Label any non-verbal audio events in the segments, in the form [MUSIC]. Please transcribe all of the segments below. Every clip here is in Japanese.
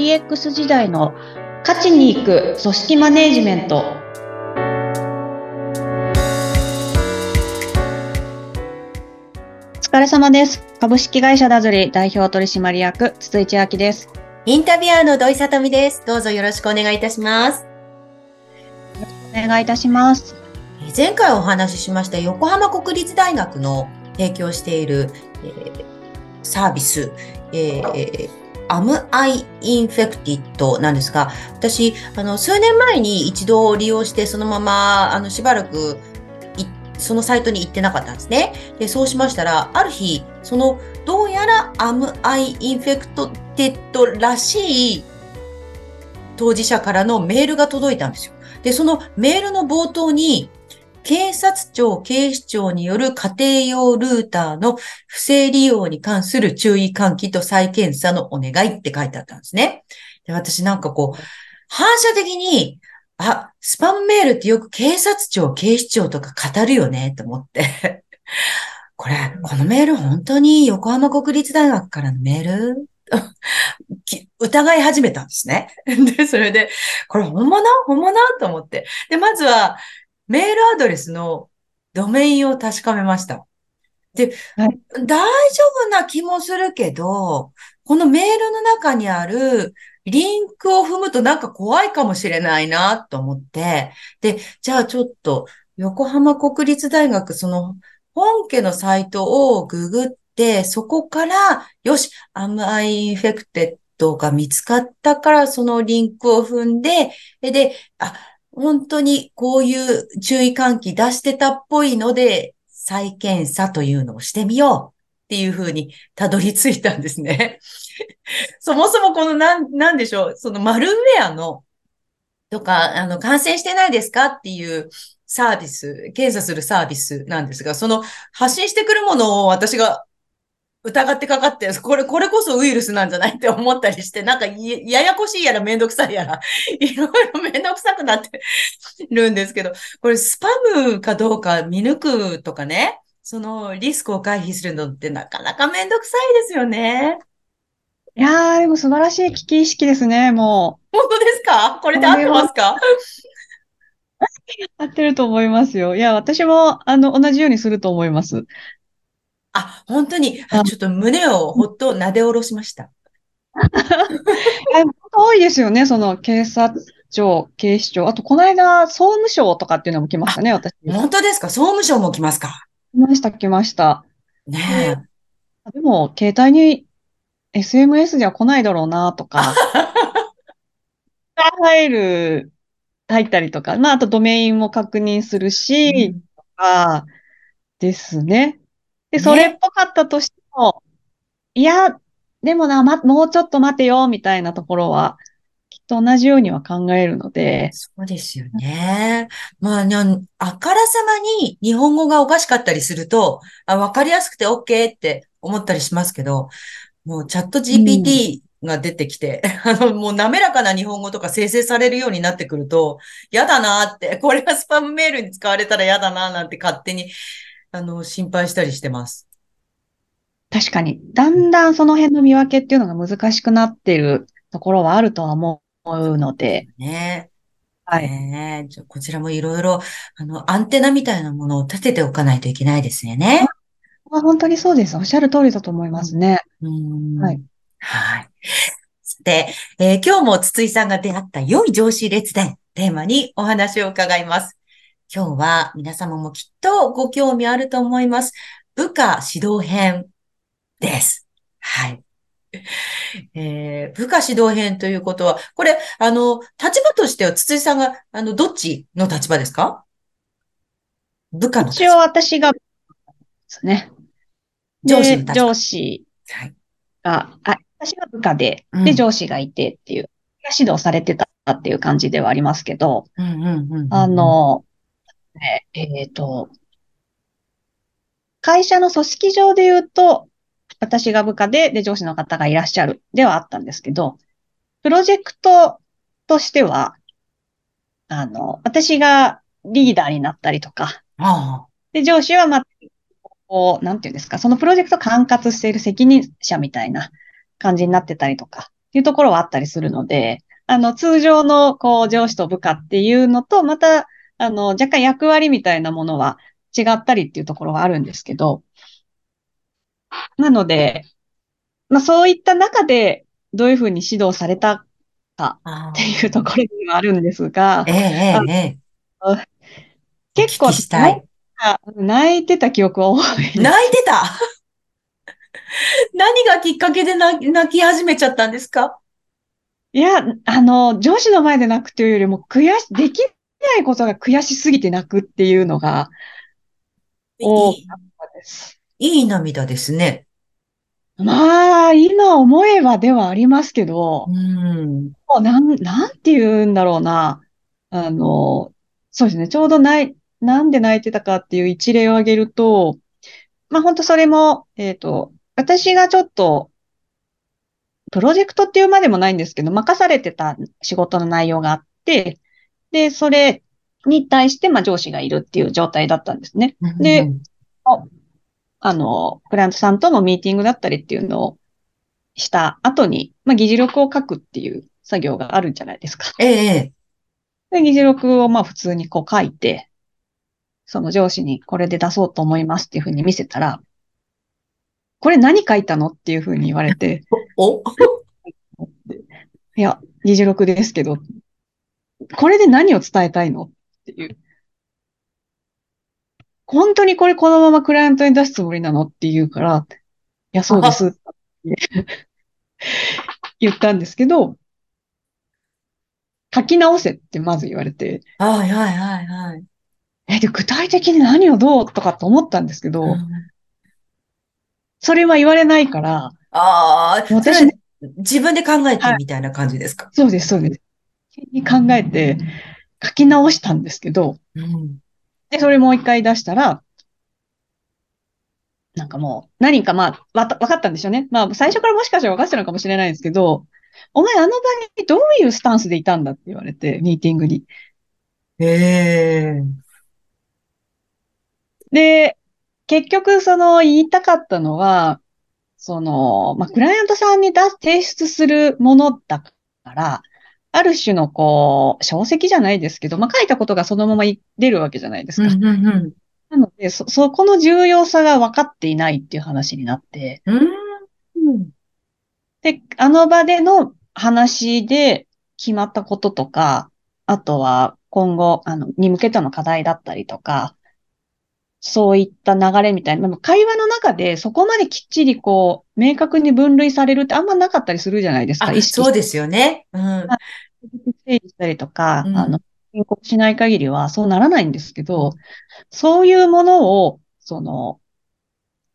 DX 時代の勝ちに行く組織マネジメント。お疲れ様です。株式会社ダズリ代表取締役筒井千明です。インタビュアーの土井さとみです。どうぞよろしくお願いいたします。お願いいたします。前回お話ししました横浜国立大学の提供している、えー、サービス、えー、 Am I Infected なんですが、私、あの、数年前に一度利用して、そのまま、あの、しばらく、そのサイトに行ってなかったんですね。で、そうしましたら、ある日、その、どうやら Am I Infected らしい当事者からのメールが届いたんですよ。で、そのメールの冒頭に、警察庁、警視庁による家庭用ルーターの不正利用に関する注意喚起と再検査のお願いって書いてあったんですね。で私なんかこう、反射的に、あ、スパムメールってよく警察庁、警視庁とか語るよねと思ってこれ、このメール本当に横浜国立大学からのメール？[LAUGHS] 疑い始めたんですね。で、それで、これ本物？本物？と思って。で、まずは、メールアドレスのドメインを確かめました。で、はい、大丈夫な気もするけど、このメールの中にあるリンクを踏むとなんか怖いかもしれないなと思って、で、じゃあちょっと横浜国立大学その本家のサイトをググって、そこから、よし、 am I infected が見つかったから、そのリンクを踏んで、で、あ、本当にこういう注意喚起出してたっぽいので、再検査というのをしてみようっていうふうにたどり着いたんですね。[LAUGHS] そもそもこのなん、なんでしょう、そのマルウェアのとか、あの、感染してないですかっていうサービス、検査するサービスなんですが、その発信してくるものを私が疑ってかかって、これ、これこそウイルスなんじゃないって思ったりして、なんかややこしいやらめんどくさいやら、[LAUGHS] いろいろめんどくさくなってるんですけど、これスパムかどうか見抜くとかね、そのリスクを回避するのってなかなかめんどくさいですよね。いやー、でも素晴らしい危機意識ですね、もう。本当ですか？これで合ってますか？合ってると思いますよ。いや、私も、あの、同じようにすると思います。あ、本当に、ちょっと胸をほっと撫で下ろしました。[LAUGHS] 多いですよね、その警察庁、警視庁。あと、この間、総務省とかっていうのも来ましたね、私。本当ですか？総務省も来ますか？来ました、来ました。ねえ。でも、携帯に SMS では来ないだろうな、とか。[LAUGHS] 入る、入ったりとか、まあ、あとドメインも確認するし、とか、ですね。で、それっぽかったとしても、いや、でもな、ま、もうちょっと待てよ、みたいなところは、きっと同じようには考えるので。そうですよね。まあ、あからさまに日本語がおかしかったりすると、あわかりやすくて OK って思ったりしますけど、もうチャット GPT が出てきて、うん、あの、もう滑らかな日本語とか生成されるようになってくると、嫌だなって、これがスパムメールに使われたら嫌だななんて勝手にあの、心配したりしてます。確かに。だんだんその辺の見分けっていうのが難しくなっているところはあるとは思うので。ね。はい。ねじゃこちらもいろいろ、あの、アンテナみたいなものを立てておかないといけないですよね。あ本当にそうです。おっしゃる通りだと思いますね。うん。はい。はい。さて、えー、今日も筒井さんが出会った良い上司列伝テーマにお話を伺います。今日は皆様もきっとご興味あると思います。部下指導編です。はい。えー、部下指導編ということは、これ、あの、立場としては、筒井さんが、あの、どっちの立場ですか？部下の一応私が、ですね。上司の立場。上司が、はい、あ、私が部下で、で、上司がいてっていう、指導されてたっていう感じではありますけど、あの、ね、えっ、ー、と、会社の組織上で言うと、私が部下で、で、上司の方がいらっしゃる。ではあったんですけど、プロジェクトとしては、あの、私がリーダーになったりとか、で、上司はまこう、なんていうんですか、そのプロジェクトを管轄している責任者みたいな感じになってたりとかっていうところはあったりするので、あの、通常の、こう、上司と部下っていうのと、また、あの、若干役割みたいなものは違ったりっていうところはあるんですけど、なので、まあそういった中でどういうふうに指導されたかっていうところにはあるんですが、ええ、え。結構したい。泣いてた記憶は多い。泣いてた？[LAUGHS] 何がきっかけで泣き始めちゃったんですか？いや、あの、上司の前で泣くというよりも、悔し、できないことが悔しすぎて泣くっていうのが、多かったです。いい涙ですね。まあ、今思えばではありますけど、うん。もうなん、なんて言うんだろうな。あの、そうですね。ちょうどない、なんで泣いてたかっていう一例を挙げると、まあ本当それも、えっと、私がちょっと、プロジェクトっていうまでもないんですけど、任されてた仕事の内容があって、で、それに対して、まあ上司がいるっていう状態だったんですね。で、あの、クライアントさんとのミーティングだったりっていうのをした後に、まあ議事録を書くっていう作業があるんじゃないですか。ええ。で、議事録をまあ普通にこう書いて、その上司にこれで出そうと思いますっていうふうに見せたら、これ何書いたのっていうふうに言われて、[LAUGHS] お [LAUGHS] いや、議事録ですけど、これで何を伝えたいの？っていう。本当にこれこのままクライアントに出すつもりなの？って言うから、いや、そうです。[LAUGHS] 言ったんですけど、書き直せってまず言われて。はいはいはいはい。え、で、具体的に何をどうとかと思ったんですけど、うん、それは言われないから、ああ、私、自分で考えてみたいな感じですか、はい、そうです、そうです。に考えて書き直したんですけど、うん、で、それもう一回出したら、なんかもう、何かまあ、わ、わかったんでしょうね。まあ、最初からもしかしたら分かってたのかもしれないんですけど、お前あの場にどういうスタンスでいたんだって言われて、ミーティングに。へえ。で、結局その言いたかったのは、その、まあ、クライアントさんに出す、提出するものだから、ある種のこう、小説じゃないですけど、まあ、書いたことがそのまま出るわけじゃないですか。うんうんうん、なので、そ、そこの重要さが分かっていないっていう話になって、うん、で、あの場での話で決まったこととか、あとは今後、あの、に向けての課題だったりとか、そういった流れみたいな、会話の中でそこまできっちりこう、明確に分類されるってあんまなかったりするじゃないですか、そうですよね。うん。整理したりとか、うん、あの、進行しない限りはそうならないんですけど、そういうものを、その、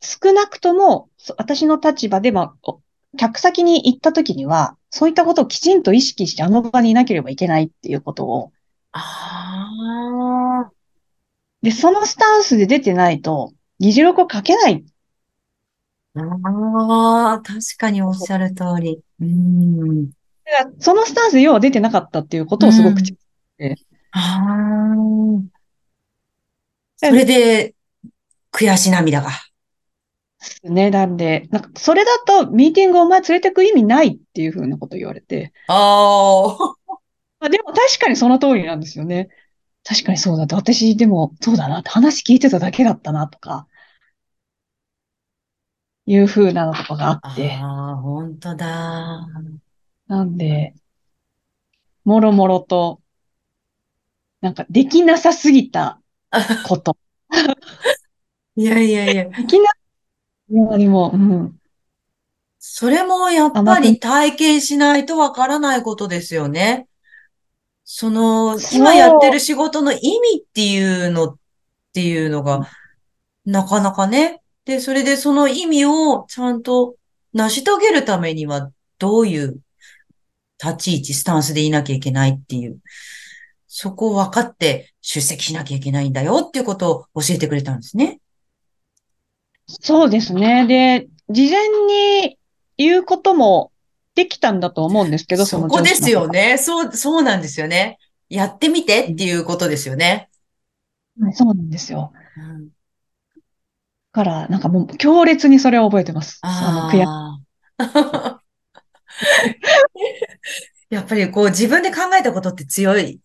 少なくとも、私の立場で、まあ、客先に行った時には、そういったことをきちんと意識してあの場にいなければいけないっていうことを。ああ。で、そのスタンスで出てないと、議事録を書けない。ああ、確かにおっしゃる通り。うん。そのスタンスで要は出てなかったっていうことをすごく、うん、ああ。それで、悔し涙が。ね。なんで、なんか、それだと、ミーティングお前連れてく意味ないっていうふうなこと言われて。ああ。でも確かにその通りなんですよね。確かにそうだと。私、でも、そうだなって話聞いてただけだったなとか、いうふうなのとかがあって。ああ、本当だ。なんで、もろもろと、なんか、できなさすぎたこと。[LAUGHS] いやいやいや。できないや、でも、うん。それもやっぱり体験しないとわからないことですよね。その、今やってる仕事の意味っていうのっていうのが、なかなかね。で、それでその意味をちゃんと成し遂げるためには、どういう立ち位置、スタンスでいなきゃいけないっていう、そこを分かって出席しなきゃいけないんだよっていうことを教えてくれたんですね。そうですね。で、事前に言うこともできたんだと思うんですけど、そこですよね。そう、そうなんですよね。やってみてっていうことですよね。そうなんですよ。うん、から、なんかもう強烈にそれを覚えてます。あの、悔 [LAUGHS] っぱりこう自分で考えたことって強い、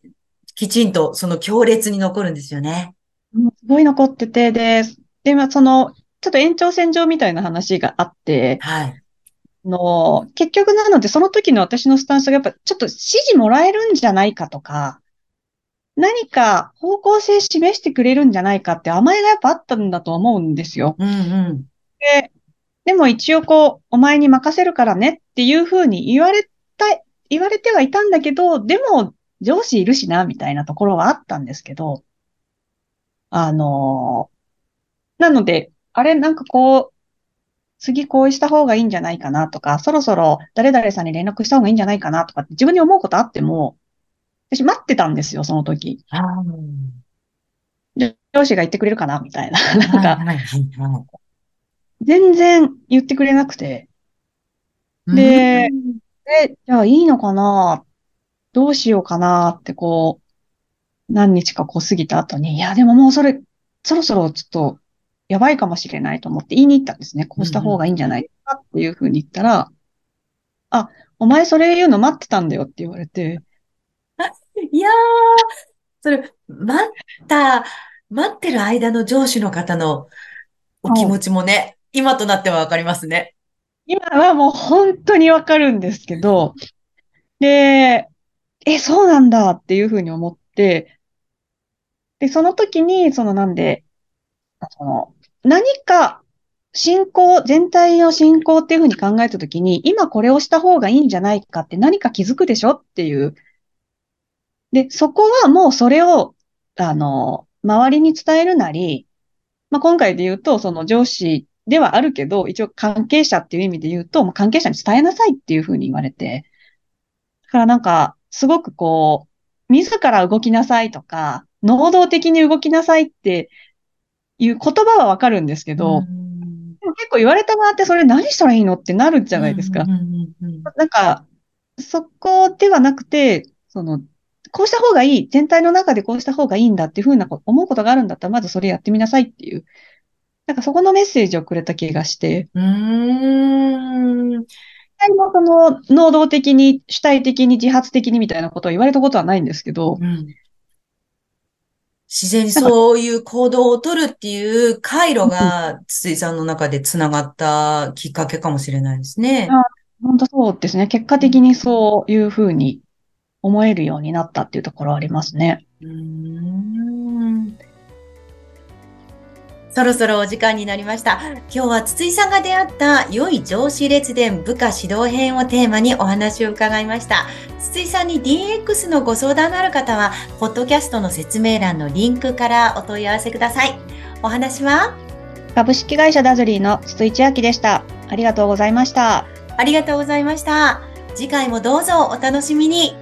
きちんとその強烈に残るんですよね。すごい残ってて、で、で、まあ、その、ちょっと延長線上みたいな話があって、はい。の、結局なので、その時の私のスタンスがやっぱちょっと指示もらえるんじゃないかとか、何か方向性示してくれるんじゃないかって甘えがやっぱあったんだと思うんですよ。うんうん。で、でも一応こう、お前に任せるからねっていうふうに言われた、言われてはいたんだけど、でも上司いるしな、みたいなところはあったんですけど、あのー、なので、あれなんかこう、次こうした方がいいんじゃないかなとか、そろそろ誰々さんに連絡した方がいいんじゃないかなとかって自分に思うことあっても、私待ってたんですよ、その時。で、上司が言ってくれるかなみたいな。なんか、全然言ってくれなくて。で、え、じゃあいいのかな？どうしようかなってこう、何日かこう過ぎた後に、いや、でももうそれ、そろそろちょっと、やばいかもしれないと思って言いに行ったんですね。こうした方がいいんじゃないかっていうふうに言ったら、あ、お前それ言うの待ってたんだよって言われて、[LAUGHS] いやー、それ、待った、待ってる間の上司の方のお気持ちもね、今となってはわかりますね。今はもう本当にわかるんですけど、で、え、そうなんだっていうふうに思って、で、その時に、そのなんで、その、何か進行、全体の進行っていうふうに考えた時に、今これをした方がいいんじゃないかって何か気づくでしょっていう。で、そこはもうそれを、あの、周りに伝えるなり、まあ、今回で言うと、その上司ではあるけど、一応関係者っていう意味で言うと、もう関係者に伝えなさいっていうふうに言われて、だからなんか、すごくこう、自ら動きなさいとか、能動的に動きなさいっていう言葉はわかるんですけど、結構言われた側ってそれ何したらいいのってなるじゃないですか。なんか、そこではなくて、その、こうした方がいい、全体の中でこうした方がいいんだっていうふうな思うことがあるんだったら、まずそれやってみなさいっていう、なんかそこのメッセージをくれた気がして。うーん。もその、能動的に、主体的に、自発的にみたいなことを言われたことはないんですけど、うん、自然にそういう行動を取るっていう回路が、筒井さんの中で繋がったきっかけかもしれないですね。本当そうですね。結果的にそういうふうに思えるようになったっていうところありますね。うんそろそろお時間になりました。今日は筒井さんが出会った良い上司列伝部下指導編をテーマにお話を伺いました。筒井さんに DX のご相談のある方は、ポッドキャストの説明欄のリンクからお問い合わせください。お話は？株式会社ダズリーの筒井千明でした。ありがとうございました。ありがとうございました。次回もどうぞお楽しみに。